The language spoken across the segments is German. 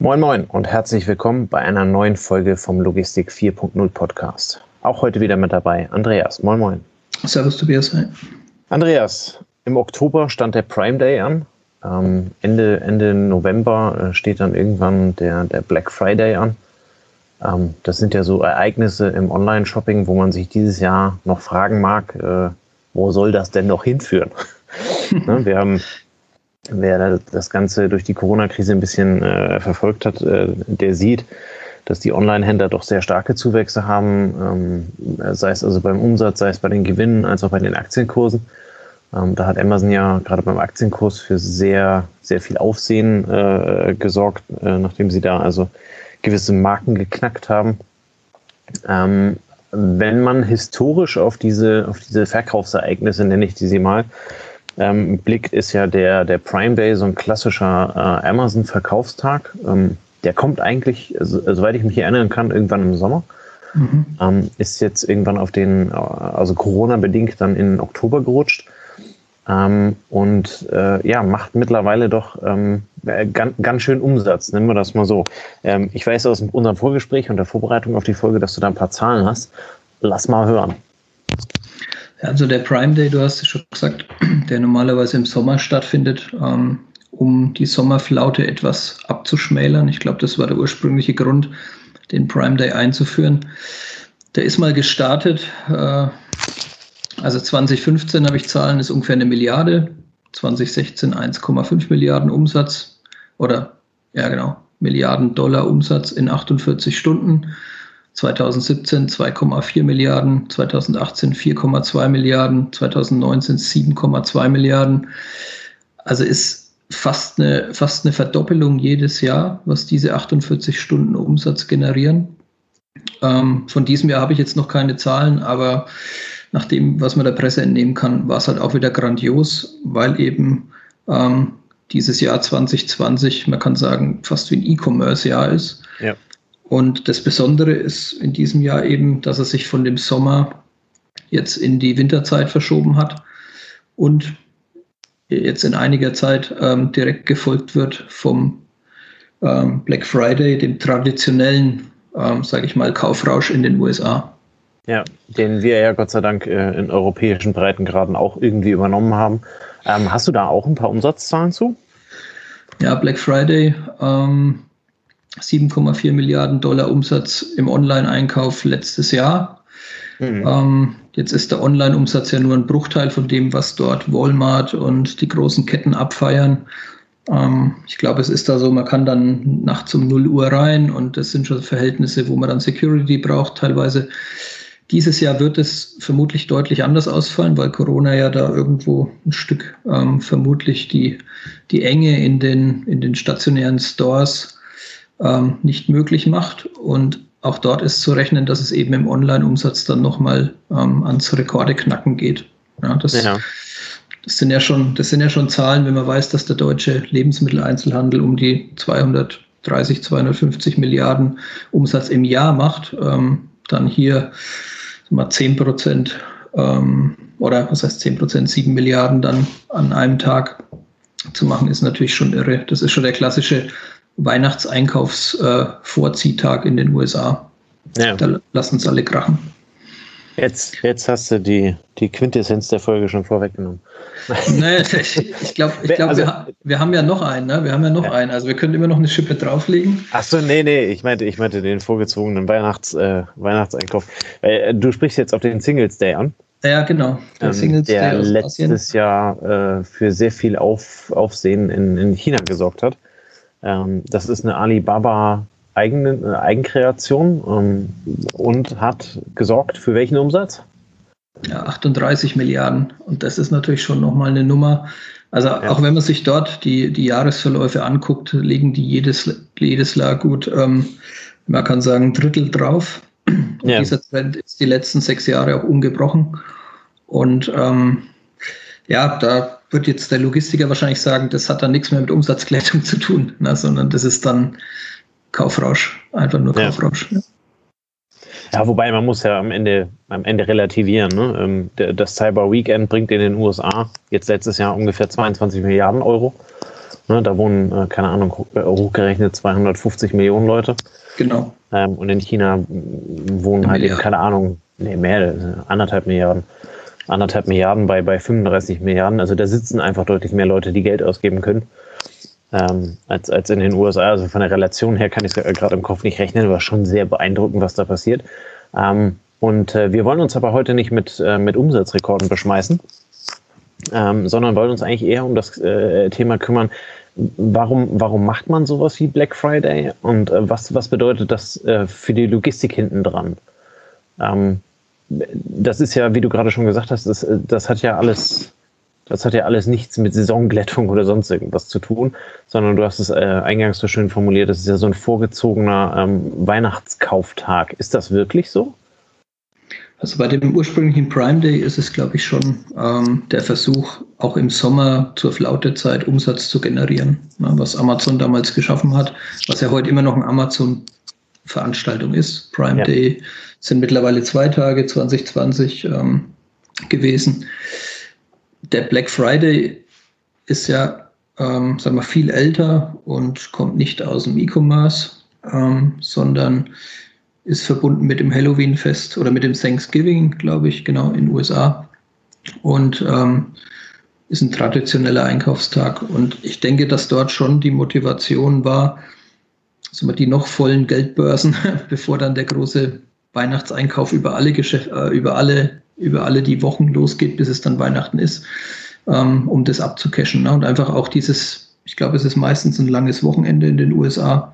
Moin Moin und herzlich willkommen bei einer neuen Folge vom Logistik 4.0 Podcast. Auch heute wieder mit dabei Andreas. Moin Moin. Servus Tobias. Hi. Andreas, im Oktober stand der Prime Day an. Ähm, Ende, Ende November äh, steht dann irgendwann der, der Black Friday an. Ähm, das sind ja so Ereignisse im Online-Shopping, wo man sich dieses Jahr noch fragen mag, äh, wo soll das denn noch hinführen? ne, wir haben wer das Ganze durch die Corona-Krise ein bisschen äh, verfolgt hat, äh, der sieht, dass die Online-Händler doch sehr starke Zuwächse haben, ähm, sei es also beim Umsatz, sei es bei den Gewinnen, als auch bei den Aktienkursen. Ähm, da hat Amazon ja gerade beim Aktienkurs für sehr, sehr viel Aufsehen äh, gesorgt, äh, nachdem sie da also gewisse Marken geknackt haben. Ähm, wenn man historisch auf diese, auf diese Verkaufsereignisse, nenne ich die sie mal, ähm, blickt, ist ja der, der Prime Day so ein klassischer äh, Amazon-Verkaufstag. Ähm, der kommt eigentlich, also, soweit ich mich erinnern kann, irgendwann im Sommer. Mhm. Ähm, ist jetzt irgendwann auf den, also Corona-bedingt dann in Oktober gerutscht. Ähm, und äh, ja, macht mittlerweile doch ähm, äh, ganz, ganz schön Umsatz, nennen wir das mal so. Ähm, ich weiß aus unserem Vorgespräch und der Vorbereitung auf die Folge, dass du da ein paar Zahlen hast. Lass mal hören. Also der Prime Day, du hast es schon gesagt, der normalerweise im Sommer stattfindet, ähm, um die Sommerflaute etwas abzuschmälern. Ich glaube, das war der ursprüngliche Grund, den Prime Day einzuführen. Der ist mal gestartet. Äh, also 2015 habe ich Zahlen, ist ungefähr eine Milliarde. 2016 1,5 Milliarden Umsatz oder ja genau, Milliarden Dollar Umsatz in 48 Stunden. 2017 2,4 Milliarden, 2018 4,2 Milliarden, 2019 7,2 Milliarden. Also ist fast eine, fast eine Verdoppelung jedes Jahr, was diese 48 Stunden Umsatz generieren. Ähm, von diesem Jahr habe ich jetzt noch keine Zahlen, aber nach dem, was man der Presse entnehmen kann, war es halt auch wieder grandios, weil eben ähm, dieses Jahr 2020, man kann sagen, fast wie ein E-Commerce-Jahr ist. Ja. Und das Besondere ist in diesem Jahr eben, dass er sich von dem Sommer jetzt in die Winterzeit verschoben hat und jetzt in einiger Zeit ähm, direkt gefolgt wird vom ähm, Black Friday, dem traditionellen, ähm, sage ich mal, Kaufrausch in den USA. Ja, den wir ja Gott sei Dank äh, in europäischen Breitengraden auch irgendwie übernommen haben. Ähm, hast du da auch ein paar Umsatzzahlen zu? Ja, Black Friday ähm, 7,4 Milliarden Dollar Umsatz im Online-Einkauf letztes Jahr. Mhm. Ähm, jetzt ist der Online-Umsatz ja nur ein Bruchteil von dem, was dort Walmart und die großen Ketten abfeiern. Ähm, ich glaube, es ist da so, man kann dann nachts um 0 Uhr rein und das sind schon Verhältnisse, wo man dann Security braucht teilweise. Dieses Jahr wird es vermutlich deutlich anders ausfallen, weil Corona ja da irgendwo ein Stück ähm, vermutlich die, die Enge in den, in den stationären Stores ähm, nicht möglich macht. Und auch dort ist zu rechnen, dass es eben im Online-Umsatz dann nochmal ähm, ans Rekorde knacken geht. Ja, das, ja. das, sind ja schon, das sind ja schon Zahlen, wenn man weiß, dass der deutsche Lebensmitteleinzelhandel um die 230, 250 Milliarden Umsatz im Jahr macht, ähm, dann hier mal 10 Prozent ähm, oder was heißt 10 Prozent, 7 Milliarden dann an einem Tag zu machen, ist natürlich schon irre. Das ist schon der klassische Weihnachtseinkaufsvorziehtag äh, in den USA. Ja. Da lassen uns alle krachen. Jetzt, jetzt hast du die, die Quintessenz der Folge schon vorweggenommen. Naja, ich, ich glaube, ich glaub, also, wir, wir, haben ja noch einen, ne? Wir haben ja noch ja. einen. Also wir können immer noch eine Schippe drauflegen. Achso, nee, nee, ich meinte, ich meinte den vorgezogenen Weihnachts, äh, Weihnachtseinkauf. Äh, du sprichst jetzt auf den Singles Day an. Ja, genau. Der, ähm, Singles der Day letztes. Jahr äh, für sehr viel auf, Aufsehen in, in China gesorgt hat. Ähm, das ist eine Alibaba eigene, äh, Eigenkreation ähm, und hat gesorgt für welchen Umsatz? Ja, 38 Milliarden. Und das ist natürlich schon nochmal eine Nummer. Also ja. auch wenn man sich dort die, die Jahresverläufe anguckt, legen die jedes, jedes Jahr gut, ähm, man kann sagen, ein Drittel drauf. Und ja. dieser Trend ist die letzten sechs Jahre auch ungebrochen. Und ähm, ja, da wird jetzt der Logistiker wahrscheinlich sagen, das hat dann nichts mehr mit Umsatzklettung zu tun, ne, sondern das ist dann Kaufrausch, einfach nur Kaufrausch. Ja. Ja, wobei man muss ja am Ende, am Ende relativieren. Ne? Ähm, das Cyber Weekend bringt in den USA jetzt letztes Jahr ungefähr 22 Milliarden Euro. Ne, da wohnen, äh, keine Ahnung, hochgerechnet 250 Millionen Leute. Genau. Ähm, und in China wohnen Eine halt Milliarde. eben, keine Ahnung, nee, mehr, anderthalb Milliarden. Anderthalb Milliarden bei, bei 35 Milliarden. Also da sitzen einfach deutlich mehr Leute, die Geld ausgeben können. Ähm, als, als in den USA. Also von der Relation her kann ich es gerade im Kopf nicht rechnen, aber schon sehr beeindruckend, was da passiert. Ähm, und äh, wir wollen uns aber heute nicht mit, äh, mit Umsatzrekorden beschmeißen, ähm, sondern wollen uns eigentlich eher um das äh, Thema kümmern, warum, warum macht man sowas wie Black Friday und äh, was, was bedeutet das äh, für die Logistik hinten dran? Ähm, das ist ja, wie du gerade schon gesagt hast, das, das hat ja alles, das hat ja alles nichts mit Saisonglättung oder sonst irgendwas zu tun, sondern du hast es äh, eingangs so schön formuliert, das ist ja so ein vorgezogener ähm, Weihnachtskauftag. Ist das wirklich so? Also bei dem ursprünglichen Prime Day ist es, glaube ich, schon ähm, der Versuch, auch im Sommer zur Flautezeit Umsatz zu generieren, ne, was Amazon damals geschaffen hat, was ja heute immer noch eine Amazon-Veranstaltung ist. Prime ja. Day sind mittlerweile zwei Tage 2020 ähm, gewesen. Der Black Friday ist ja, ähm, sagen wir, viel älter und kommt nicht aus dem E-Commerce, ähm, sondern ist verbunden mit dem Halloween-Fest oder mit dem Thanksgiving, glaube ich, genau, in den USA. Und ähm, ist ein traditioneller Einkaufstag. Und ich denke, dass dort schon die Motivation war, also die noch vollen Geldbörsen, bevor dann der große Weihnachtseinkauf über alle Geschäfte, äh, über alle, über alle die Wochen losgeht, bis es dann Weihnachten ist, ähm, um das abzucashen. Ne? Und einfach auch dieses, ich glaube, es ist meistens ein langes Wochenende in den USA,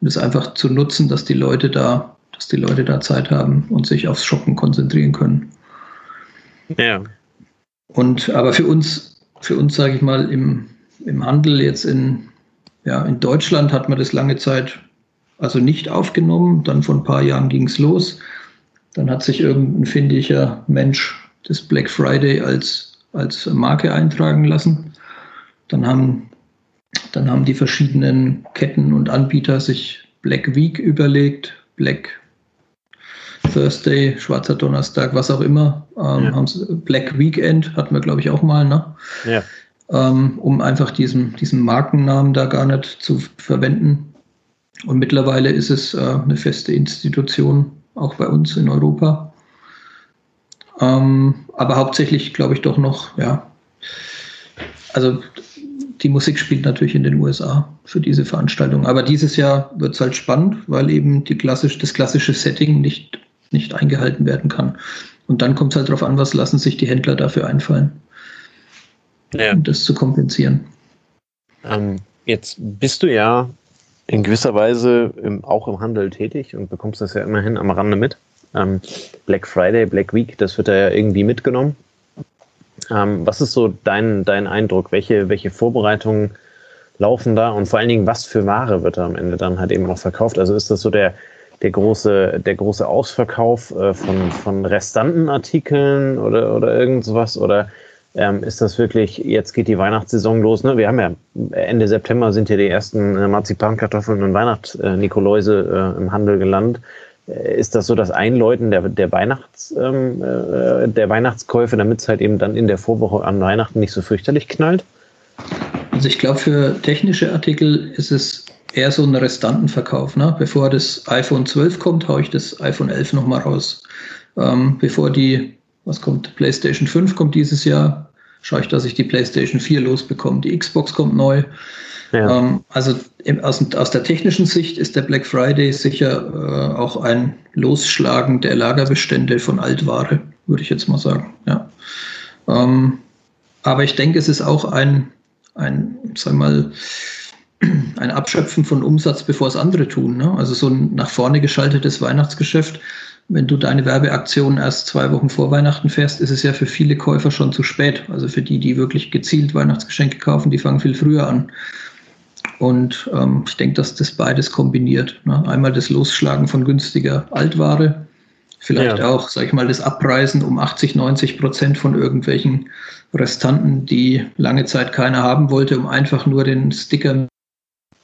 um das einfach zu nutzen, dass die Leute da dass die Leute da Zeit haben und sich aufs Shoppen konzentrieren können. Ja. Und aber für uns, für uns sage ich mal, im, im Handel jetzt in, ja, in Deutschland hat man das lange Zeit also nicht aufgenommen. Dann vor ein paar Jahren ging es los. Dann hat sich irgendein findiger Mensch das Black Friday als, als Marke eintragen lassen. Dann haben, dann haben die verschiedenen Ketten und Anbieter sich Black Week überlegt, Black Thursday, Schwarzer Donnerstag, was auch immer. Ähm, ja. Black Weekend hatten wir, glaube ich, auch mal, ne? Ja. Ähm, um einfach diesen, diesen Markennamen da gar nicht zu verwenden. Und mittlerweile ist es äh, eine feste Institution, auch bei uns in Europa. Ähm, aber hauptsächlich, glaube ich, doch noch, ja. Also die Musik spielt natürlich in den USA für diese Veranstaltung. Aber dieses Jahr wird es halt spannend, weil eben klassisch, das klassische Setting nicht nicht eingehalten werden kann. Und dann kommt es halt darauf an, was lassen sich die Händler dafür einfallen, ja. um das zu kompensieren. Ähm, jetzt bist du ja in gewisser Weise im, auch im Handel tätig und bekommst das ja immerhin am Rande mit. Ähm, Black Friday, Black Week, das wird ja irgendwie mitgenommen. Ähm, was ist so dein, dein Eindruck? Welche, welche Vorbereitungen laufen da und vor allen Dingen, was für Ware wird da am Ende dann halt eben noch verkauft? Also ist das so der, der große, der große Ausverkauf äh, von, von restanten Artikeln oder, oder irgend sowas? Oder ähm, ist das wirklich, jetzt geht die Weihnachtssaison los? Ne? Wir haben ja Ende September sind ja die ersten äh, Marzipankartoffeln und Weihnachts-Nikoläuse äh, im Handel gelandet. Äh, ist das so das Einläuten der, der, Weihnachts, ähm, äh, der Weihnachtskäufe, damit es halt eben dann in der Vorwoche an Weihnachten nicht so fürchterlich knallt? Also ich glaube, für technische Artikel ist es eher so ein Restantenverkauf. Ne? Bevor das iPhone 12 kommt, haue ich das iPhone 11 nochmal raus. Ähm, bevor die, was kommt, PlayStation 5 kommt dieses Jahr, schaue ich, dass ich die PlayStation 4 losbekomme. Die Xbox kommt neu. Ja. Ähm, also im, aus, aus, der technischen Sicht ist der Black Friday sicher äh, auch ein Losschlagen der Lagerbestände von Altware, würde ich jetzt mal sagen. Ja. Ähm, aber ich denke, es ist auch ein, ein sag mal, ein Abschöpfen von Umsatz, bevor es andere tun. Ne? Also so ein nach vorne geschaltetes Weihnachtsgeschäft. Wenn du deine Werbeaktion erst zwei Wochen vor Weihnachten fährst, ist es ja für viele Käufer schon zu spät. Also für die, die wirklich gezielt Weihnachtsgeschenke kaufen, die fangen viel früher an. Und ähm, ich denke, dass das beides kombiniert. Ne? Einmal das Losschlagen von günstiger Altware, vielleicht ja. auch, sag ich mal, das Abpreisen um 80, 90 Prozent von irgendwelchen Restanten, die lange Zeit keiner haben wollte, um einfach nur den Sticker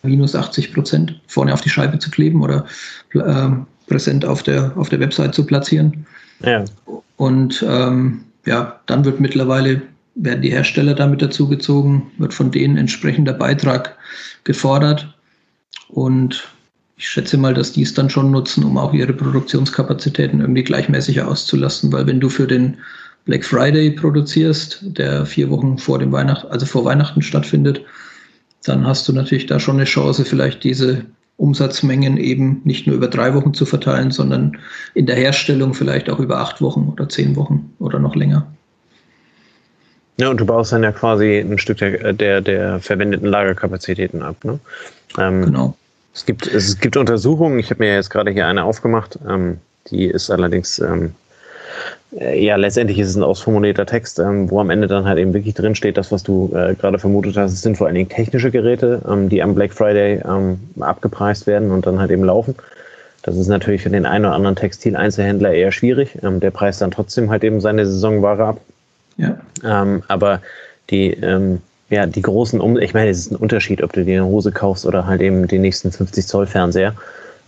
minus 80 Prozent vorne auf die Scheibe zu kleben oder äh, präsent auf der, auf der Website zu platzieren. Ja. Und ähm, ja, dann wird mittlerweile werden die Hersteller damit dazugezogen, wird von denen entsprechender Beitrag gefordert. Und ich schätze mal, dass die es dann schon nutzen, um auch ihre Produktionskapazitäten irgendwie gleichmäßiger auszulasten, weil wenn du für den Black Friday produzierst, der vier Wochen vor dem Weihnachten, also vor Weihnachten stattfindet, dann hast du natürlich da schon eine Chance, vielleicht diese Umsatzmengen eben nicht nur über drei Wochen zu verteilen, sondern in der Herstellung vielleicht auch über acht Wochen oder zehn Wochen oder noch länger. Ja, und du baust dann ja quasi ein Stück der, der, der verwendeten Lagerkapazitäten ab. Ne? Ähm, genau. Es gibt, es gibt Untersuchungen, ich habe mir jetzt gerade hier eine aufgemacht, ähm, die ist allerdings, ähm, äh, ja, letztendlich ist es ein ausformulierter Text, ähm, wo am Ende dann halt eben wirklich drin steht, das, was du äh, gerade vermutet hast, es sind vor allen Dingen technische Geräte, ähm, die am Black Friday ähm, abgepreist werden und dann halt eben laufen. Das ist natürlich für den einen oder anderen Textileinzelhändler eher schwierig. Ähm, der preist dann trotzdem halt eben seine Saisonware ab. Ja. Ähm, aber die, ähm, ja, die großen, um ich meine, es ist ein Unterschied, ob du dir eine Hose kaufst oder halt eben den nächsten 50 Zoll Fernseher,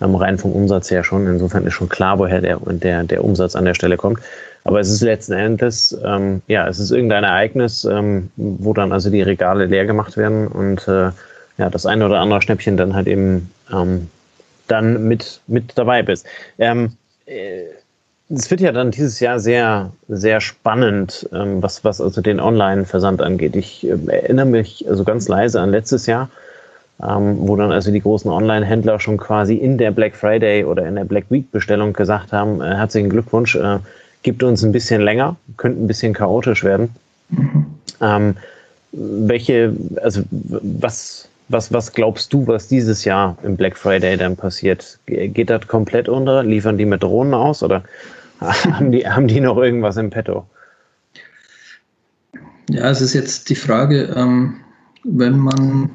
ähm, rein vom Umsatz her schon. Insofern ist schon klar, woher der, der, der Umsatz an der Stelle kommt. Aber es ist letzten Endes, ähm, ja, es ist irgendein Ereignis, ähm, wo dann also die Regale leer gemacht werden und äh, ja, das eine oder andere Schnäppchen dann halt eben ähm, dann mit, mit dabei bist. Ähm, äh, es wird ja dann dieses Jahr sehr, sehr spannend, ähm, was, was also den Online-Versand angeht. Ich äh, erinnere mich also ganz leise an letztes Jahr, ähm, wo dann also die großen Online-Händler schon quasi in der Black Friday oder in der Black Week-Bestellung gesagt haben, äh, herzlichen Glückwunsch, äh, gibt uns ein bisschen länger, könnte ein bisschen chaotisch werden. Mhm. Ähm, welche, also was, was, was glaubst du, was dieses Jahr im Black Friday dann passiert? Geht das komplett unter? Liefern die mit Drohnen aus oder haben, die, haben die noch irgendwas im Petto? Ja, es ist jetzt die Frage, ähm, wenn man,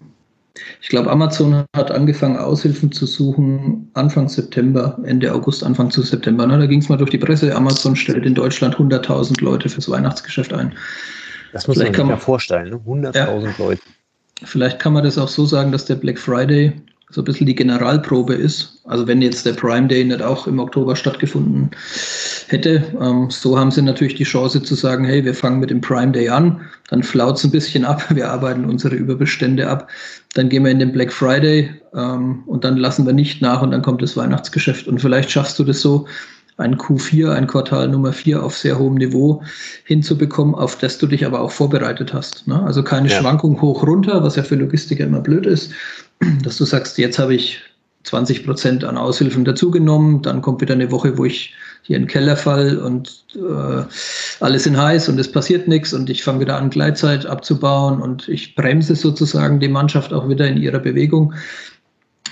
ich glaube, Amazon hat angefangen, Aushilfen zu suchen Anfang September, Ende August, Anfang zu September. Ne? Da ging es mal durch die Presse, Amazon stellt in Deutschland 100.000 Leute fürs Weihnachtsgeschäft ein. Das muss Vielleicht man sich ja vorstellen, ne? 100.000 ja, Leute. Vielleicht kann man das auch so sagen, dass der Black Friday so ein bisschen die Generalprobe ist. Also wenn jetzt der Prime Day nicht auch im Oktober stattgefunden hätte, ähm, so haben sie natürlich die Chance zu sagen, hey, wir fangen mit dem Prime Day an, dann flaut es ein bisschen ab, wir arbeiten unsere Überbestände ab, dann gehen wir in den Black Friday ähm, und dann lassen wir nicht nach und dann kommt das Weihnachtsgeschäft. Und vielleicht schaffst du das so, ein Q4, ein Quartal Nummer 4 auf sehr hohem Niveau hinzubekommen, auf das du dich aber auch vorbereitet hast. Ne? Also keine ja. Schwankung hoch runter, was ja für Logistiker immer blöd ist, dass du sagst, jetzt habe ich 20 Prozent an Aushilfen dazugenommen, dann kommt wieder eine Woche, wo ich hier in den Keller fall und äh, alles in heiß und es passiert nichts und ich fange wieder an, Gleitzeit abzubauen und ich bremse sozusagen die Mannschaft auch wieder in ihrer Bewegung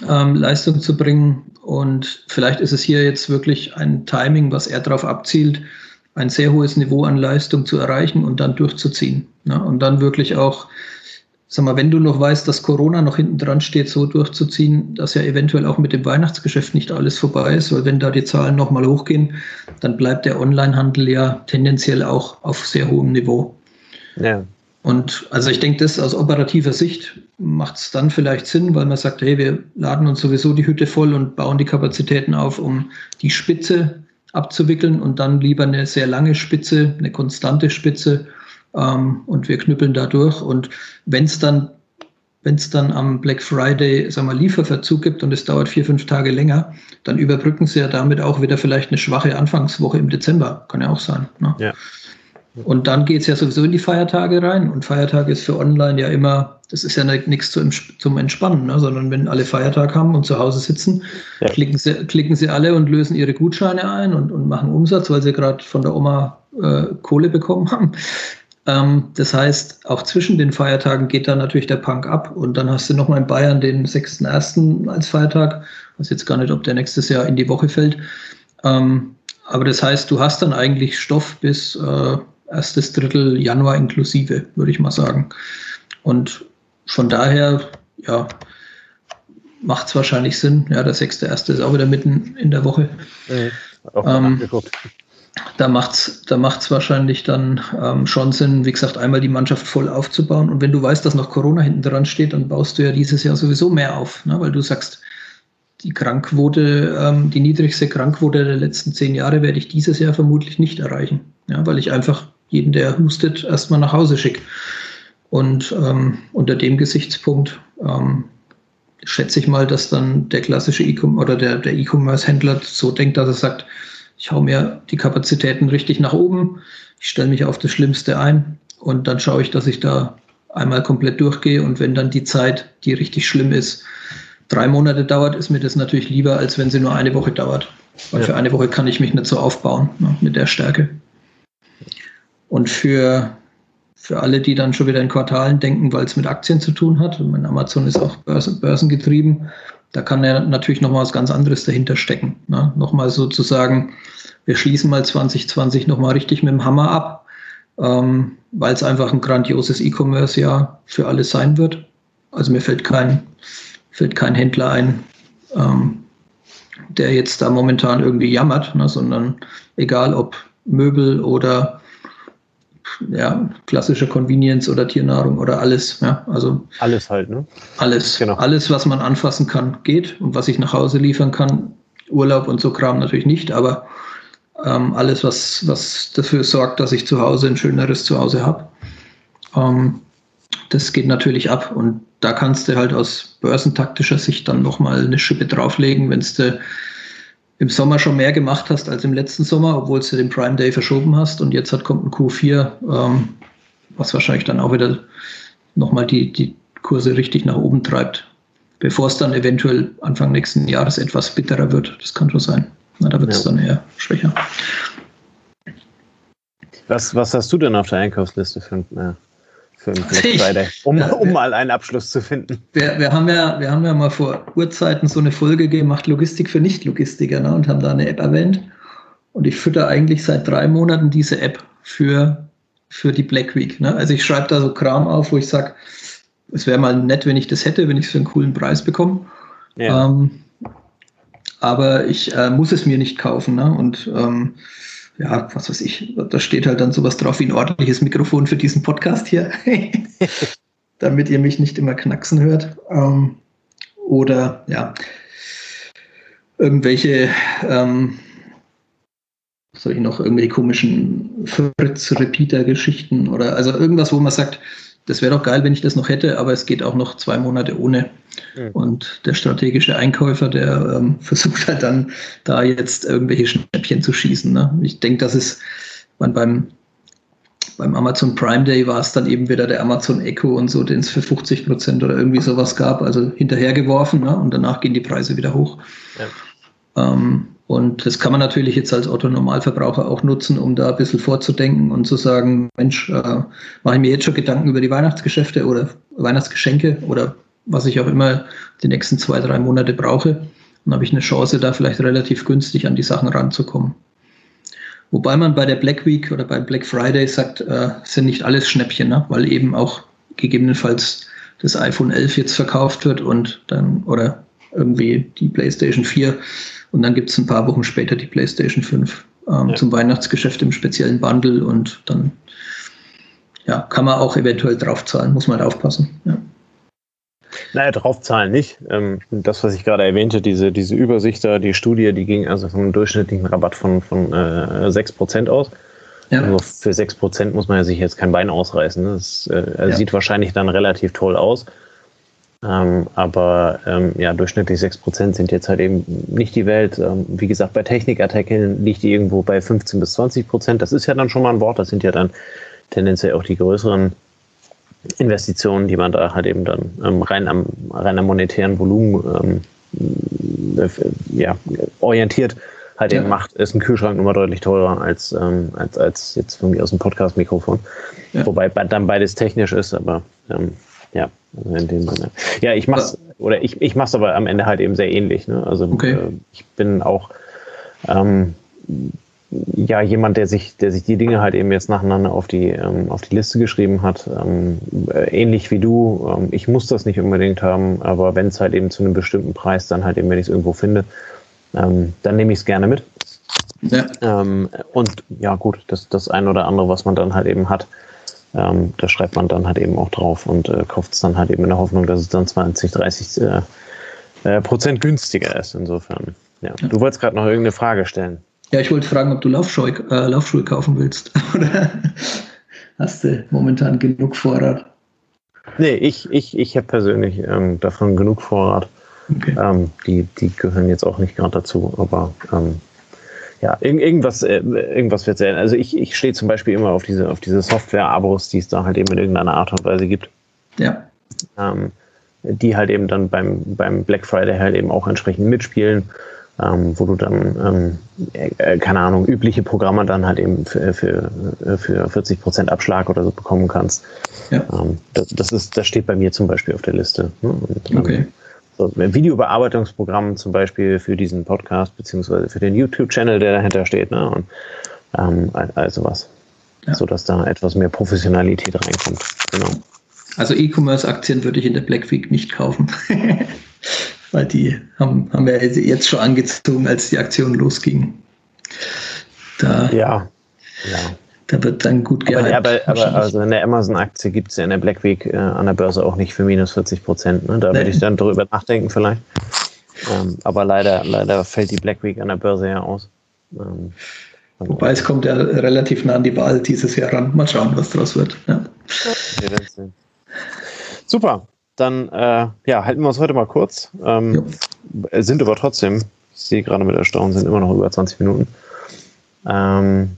ähm, Leistung zu bringen. Und vielleicht ist es hier jetzt wirklich ein Timing, was er darauf abzielt, ein sehr hohes Niveau an Leistung zu erreichen und dann durchzuziehen. Ne? Und dann wirklich auch sag mal, wenn du noch weißt, dass Corona noch hinten dran steht, so durchzuziehen, dass ja eventuell auch mit dem Weihnachtsgeschäft nicht alles vorbei ist, weil wenn da die Zahlen nochmal hochgehen, dann bleibt der Onlinehandel ja tendenziell auch auf sehr hohem Niveau. Ja. Und also ich denke, das aus operativer Sicht macht es dann vielleicht Sinn, weil man sagt, hey, wir laden uns sowieso die Hütte voll und bauen die Kapazitäten auf, um die Spitze abzuwickeln und dann lieber eine sehr lange Spitze, eine konstante Spitze, ähm, und wir knüppeln da durch. Und wenn es dann, wenn es dann am Black Friday, sagen wir, Lieferverzug gibt und es dauert vier, fünf Tage länger, dann überbrücken sie ja damit auch wieder vielleicht eine schwache Anfangswoche im Dezember. Kann ja auch sein. Ne? Ja. Und dann geht es ja sowieso in die Feiertage rein. Und Feiertage ist für online ja immer, das ist ja nichts zum, zum Entspannen, ne? sondern wenn alle Feiertag haben und zu Hause sitzen, ja. klicken, sie, klicken sie alle und lösen ihre Gutscheine ein und, und machen Umsatz, weil sie gerade von der Oma äh, Kohle bekommen haben. Ähm, das heißt, auch zwischen den Feiertagen geht dann natürlich der Punk ab und dann hast du nochmal in Bayern den 6.1. als Feiertag. Ich weiß jetzt gar nicht, ob der nächstes Jahr in die Woche fällt. Ähm, aber das heißt, du hast dann eigentlich Stoff bis äh, erstes Drittel Januar inklusive, würde ich mal sagen. Und von daher, ja, macht es wahrscheinlich Sinn. Ja, der 6.1. ist auch wieder mitten in der Woche. Mhm, auch ähm, da macht es da macht's wahrscheinlich dann ähm, schon Sinn, wie gesagt, einmal die Mannschaft voll aufzubauen. Und wenn du weißt, dass noch Corona hinten dran steht, dann baust du ja dieses Jahr sowieso mehr auf, ne? weil du sagst, die Krankquote, ähm, die niedrigste Krankquote der letzten zehn Jahre werde ich dieses Jahr vermutlich nicht erreichen. Ja, weil ich einfach jeden, der hustet, erstmal nach Hause schicke. Und ähm, unter dem Gesichtspunkt ähm, schätze ich mal, dass dann der klassische E-Com oder der, der E-Commerce-Händler so denkt, dass er sagt, ich hau mir die Kapazitäten richtig nach oben, ich stelle mich auf das Schlimmste ein und dann schaue ich, dass ich da einmal komplett durchgehe und wenn dann die Zeit, die richtig schlimm ist, drei Monate dauert, ist mir das natürlich lieber, als wenn sie nur eine Woche dauert. Weil ja. für eine Woche kann ich mich nicht so aufbauen ne, mit der Stärke. Und für, für alle, die dann schon wieder in Quartalen denken, weil es mit Aktien zu tun hat, und mein Amazon ist auch börsen, börsengetrieben, da kann ja natürlich noch mal was ganz anderes dahinter stecken. Ne? Nochmal sozusagen, wir schließen mal 2020 nochmal richtig mit dem Hammer ab, ähm, weil es einfach ein grandioses E-Commerce-Jahr für alle sein wird. Also mir fällt kein, fällt kein Händler ein, ähm, der jetzt da momentan irgendwie jammert, ne, sondern egal ob Möbel oder ja, klassische Convenience oder Tiernahrung oder alles. Ja, also alles halt, ne? Alles. Genau. Alles, was man anfassen kann, geht und was ich nach Hause liefern kann. Urlaub und so Kram natürlich nicht, aber ähm, alles, was, was dafür sorgt, dass ich zu Hause ein schöneres Zuhause habe. Ähm, das geht natürlich ab und da kannst du halt aus börsentaktischer Sicht dann nochmal eine Schippe drauflegen, wenn du im Sommer schon mehr gemacht hast als im letzten Sommer, obwohl du den Prime Day verschoben hast und jetzt hat, kommt ein Q4, ähm, was wahrscheinlich dann auch wieder nochmal die, die Kurse richtig nach oben treibt, bevor es dann eventuell Anfang nächsten Jahres etwas bitterer wird. Das kann schon sein. Na, da wird es ja. dann eher schwächer. Was, was hast du denn auf der Einkaufsliste für, äh, für einen Black Friday, um, ja, um mal einen Abschluss zu finden? Wir, wir, haben ja, wir haben ja mal vor Urzeiten so eine Folge gemacht, Logistik für Nicht-Logistiker, ne, und haben da eine App erwähnt. Und ich fütter eigentlich seit drei Monaten diese App für, für die Black Week. Ne? Also ich schreibe da so Kram auf, wo ich sage, es wäre mal nett, wenn ich das hätte, wenn ich es für einen coolen Preis bekomme. Ja. Ähm, aber ich äh, muss es mir nicht kaufen. Ne? Und ähm, ja, was weiß ich, da steht halt dann sowas drauf wie ein ordentliches Mikrofon für diesen Podcast hier, damit ihr mich nicht immer knacksen hört. Ähm, oder ja, irgendwelche, ähm, soll ich noch, irgendwelche komischen Fritz-Repeater-Geschichten oder also irgendwas, wo man sagt, das wäre doch geil, wenn ich das noch hätte, aber es geht auch noch zwei Monate ohne. Mhm. Und der strategische Einkäufer, der ähm, versucht halt dann da jetzt irgendwelche Schnäppchen zu schießen. Ne? Ich denke, dass es man beim, beim Amazon Prime Day war es dann eben wieder der Amazon Echo und so, den es für 50 Prozent oder irgendwie sowas gab, also hinterhergeworfen ne? und danach gehen die Preise wieder hoch. Ja. Ähm, und das kann man natürlich jetzt als Otto-Normalverbraucher auch nutzen, um da ein bisschen vorzudenken und zu sagen, Mensch, äh, mache ich mir jetzt schon Gedanken über die Weihnachtsgeschäfte oder Weihnachtsgeschenke oder was ich auch immer die nächsten zwei, drei Monate brauche. Dann habe ich eine Chance, da vielleicht relativ günstig an die Sachen ranzukommen. Wobei man bei der Black Week oder beim Black Friday sagt, äh, sind nicht alles Schnäppchen, ne? weil eben auch gegebenenfalls das iPhone 11 jetzt verkauft wird und dann oder irgendwie die PlayStation 4 und dann gibt es ein paar Wochen später die PlayStation 5 ähm, ja. zum Weihnachtsgeschäft im speziellen Bundle und dann ja, kann man auch eventuell draufzahlen, muss man halt aufpassen. Ja. Naja, draufzahlen nicht. Ähm, das, was ich gerade erwähnte, diese, diese Übersicht da, die Studie, die ging also vom durchschnittlichen Rabatt von, von äh, 6% aus. Ja. Also für 6% muss man ja sich jetzt kein Bein ausreißen. Das äh, ja. sieht wahrscheinlich dann relativ toll aus. Ähm, aber ähm, ja, durchschnittlich 6% sind jetzt halt eben nicht die Welt. Ähm, wie gesagt, bei Technikartikeln liegt die irgendwo bei 15 bis 20%. Das ist ja dann schon mal ein Wort. Das sind ja dann tendenziell auch die größeren Investitionen, die man da halt eben dann ähm, rein am rein am monetären Volumen ähm, äh, ja, orientiert halt ja. eben macht, ist ein Kühlschrank immer deutlich teurer als, ähm, als, als jetzt von mir aus ein Podcast-Mikrofon. Ja. Wobei dann beides technisch ist, aber ähm, ja, also in dem Sinne. Ja, ich mach's, oder ich, ich mach's aber am Ende halt eben sehr ähnlich. Ne? Also okay. äh, ich bin auch ähm, ja jemand, der sich, der sich die Dinge halt eben jetzt nacheinander auf die, ähm, auf die Liste geschrieben hat. Ähm, äh, ähnlich wie du. Ähm, ich muss das nicht unbedingt haben, aber wenn es halt eben zu einem bestimmten Preis, dann halt eben, wenn ich es irgendwo finde, ähm, dann nehme ich es gerne mit. Ja. Ähm, und ja, gut, das, das ein oder andere, was man dann halt eben hat, ähm, da schreibt man dann halt eben auch drauf und äh, kauft es dann halt eben in der Hoffnung, dass es dann 20, 30 äh, äh, Prozent günstiger ist. Insofern. Ja. Du wolltest gerade noch irgendeine Frage stellen. Ja, ich wollte fragen, ob du Laufschuhe, äh, Laufschuhe kaufen willst. Oder hast du momentan genug Vorrat? Nee, ich, ich, ich habe persönlich ähm, davon genug Vorrat. Okay. Ähm, die, die gehören jetzt auch nicht gerade dazu, aber ähm, ja, irg irgendwas, äh, irgendwas wird sein. Also ich, ich stehe zum Beispiel immer auf diese, auf diese Software-Abos, die es da halt eben in irgendeiner Art und Weise gibt. Ja. Ähm, die halt eben dann beim, beim Black Friday halt eben auch entsprechend mitspielen, ähm, wo du dann, ähm, äh, keine Ahnung, übliche Programme dann halt eben für, für, für 40 Prozent Abschlag oder so bekommen kannst. Ja. Ähm, das, das, ist, das steht bei mir zum Beispiel auf der Liste. Ne? Und, ähm, okay. So, ein Videobearbeitungsprogramm zum Beispiel für diesen Podcast, beziehungsweise für den YouTube-Channel, der dahinter steht, ne? Und ähm, also was. Ja. Sodass da etwas mehr Professionalität reinkommt. Genau. Also E-Commerce-Aktien würde ich in der Black Week nicht kaufen. Weil die haben, haben wir jetzt schon angezogen, als die Aktion losging. Da, ja, ja. Da wird dann gut gehalten. Aber, aber, aber also eine Amazon-Aktie gibt es ja in der Black Week äh, an der Börse auch nicht für minus 40 Prozent. Ne? Da nee. würde ich dann drüber nachdenken vielleicht. Ähm, aber leider, leider fällt die Black Week an der Börse ja aus. Ähm, Wobei es kommt ja relativ nah an die Wahl dieses Jahr ran. Mal schauen, was draus wird. Ja. Super. Dann äh, ja, halten wir uns heute mal kurz. Ähm, sind aber trotzdem, ich sehe gerade mit Erstaunen, sind immer noch über 20 Minuten. Ähm,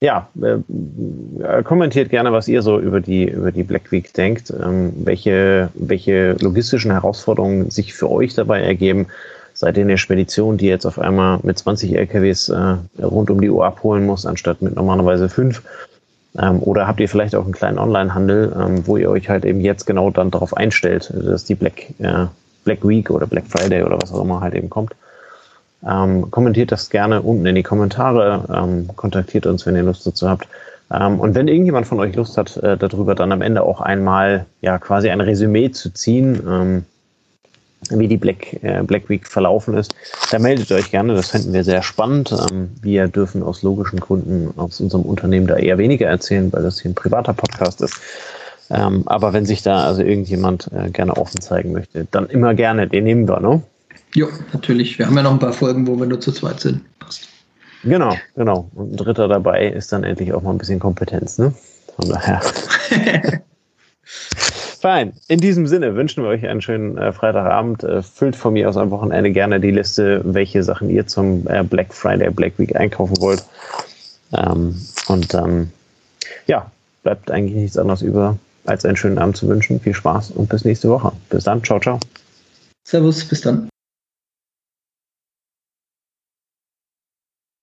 ja, äh, kommentiert gerne, was ihr so über die, über die Black Week denkt, ähm, welche, welche logistischen Herausforderungen sich für euch dabei ergeben. Seid ihr in der Spedition, die jetzt auf einmal mit 20 LKWs äh, rund um die Uhr abholen muss, anstatt mit normalerweise fünf? Ähm, oder habt ihr vielleicht auch einen kleinen Online-Handel, ähm, wo ihr euch halt eben jetzt genau dann darauf einstellt, dass die Black, äh, Black Week oder Black Friday oder was auch immer halt eben kommt? Ähm, kommentiert das gerne unten in die Kommentare, ähm, kontaktiert uns, wenn ihr Lust dazu habt. Ähm, und wenn irgendjemand von euch Lust hat, äh, darüber dann am Ende auch einmal ja quasi ein Resümee zu ziehen, ähm, wie die Black, äh, Black Week verlaufen ist, dann meldet euch gerne. Das fänden wir sehr spannend. Ähm, wir dürfen aus logischen Gründen aus unserem Unternehmen da eher weniger erzählen, weil das hier ein privater Podcast ist. Ähm, aber wenn sich da also irgendjemand äh, gerne offen zeigen möchte, dann immer gerne, den nehmen wir, ne? Ja, natürlich. Wir haben ja noch ein paar Folgen, wo wir nur zu zweit sind. Passt. Genau, genau. Und ein Dritter dabei ist dann endlich auch mal ein bisschen Kompetenz, ne? Von daher. Fein. In diesem Sinne wünschen wir euch einen schönen äh, Freitagabend. Äh, füllt von mir aus am Wochenende gerne die Liste, welche Sachen ihr zum äh, Black Friday, Black Week einkaufen wollt. Ähm, und dann, ja, bleibt eigentlich nichts anderes über, als einen schönen Abend zu wünschen. Viel Spaß und bis nächste Woche. Bis dann. Ciao, ciao. Servus, bis dann.